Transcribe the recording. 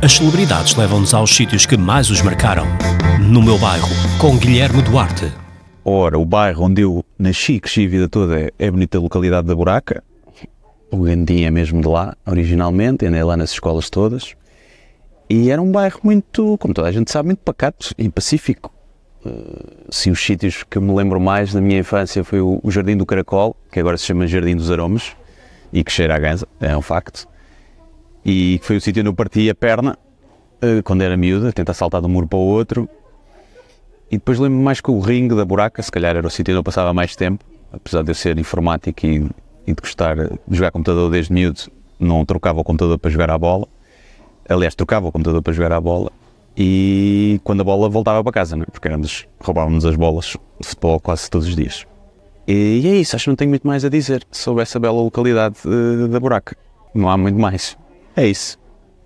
As celebridades levam-nos aos sítios que mais os marcaram. No meu bairro, com Guilherme Duarte. Ora, o bairro onde eu nasci, cresci a vida toda é, é a bonita localidade da Buraca. O Gandim é mesmo de lá, originalmente, andei lá nas escolas todas. E era um bairro muito, como toda a gente sabe, muito pacato e pacífico. Uh, sim, os sítios que me lembro mais da minha infância foi o, o Jardim do Caracol, que agora se chama Jardim dos Aromas, e que cheira a ganza, é um facto. E foi o sítio onde eu parti a perna, uh, quando era miúda, tentar saltar de um muro para o outro. E depois lembro-me mais que o ringue da buraca, se calhar era o sítio onde eu passava mais tempo, apesar de eu ser informático e, e de gostar de jogar computador desde miúdo, não trocava o computador para jogar à bola. Aliás, trocava o computador para jogar à bola e quando a bola voltava para casa, né? porque éramos, roubávamos as bolas de futebol quase todos os dias. E, e é isso, acho que não tenho muito mais a dizer sobre essa bela localidade uh, da Buraca. Não há muito mais. É isso.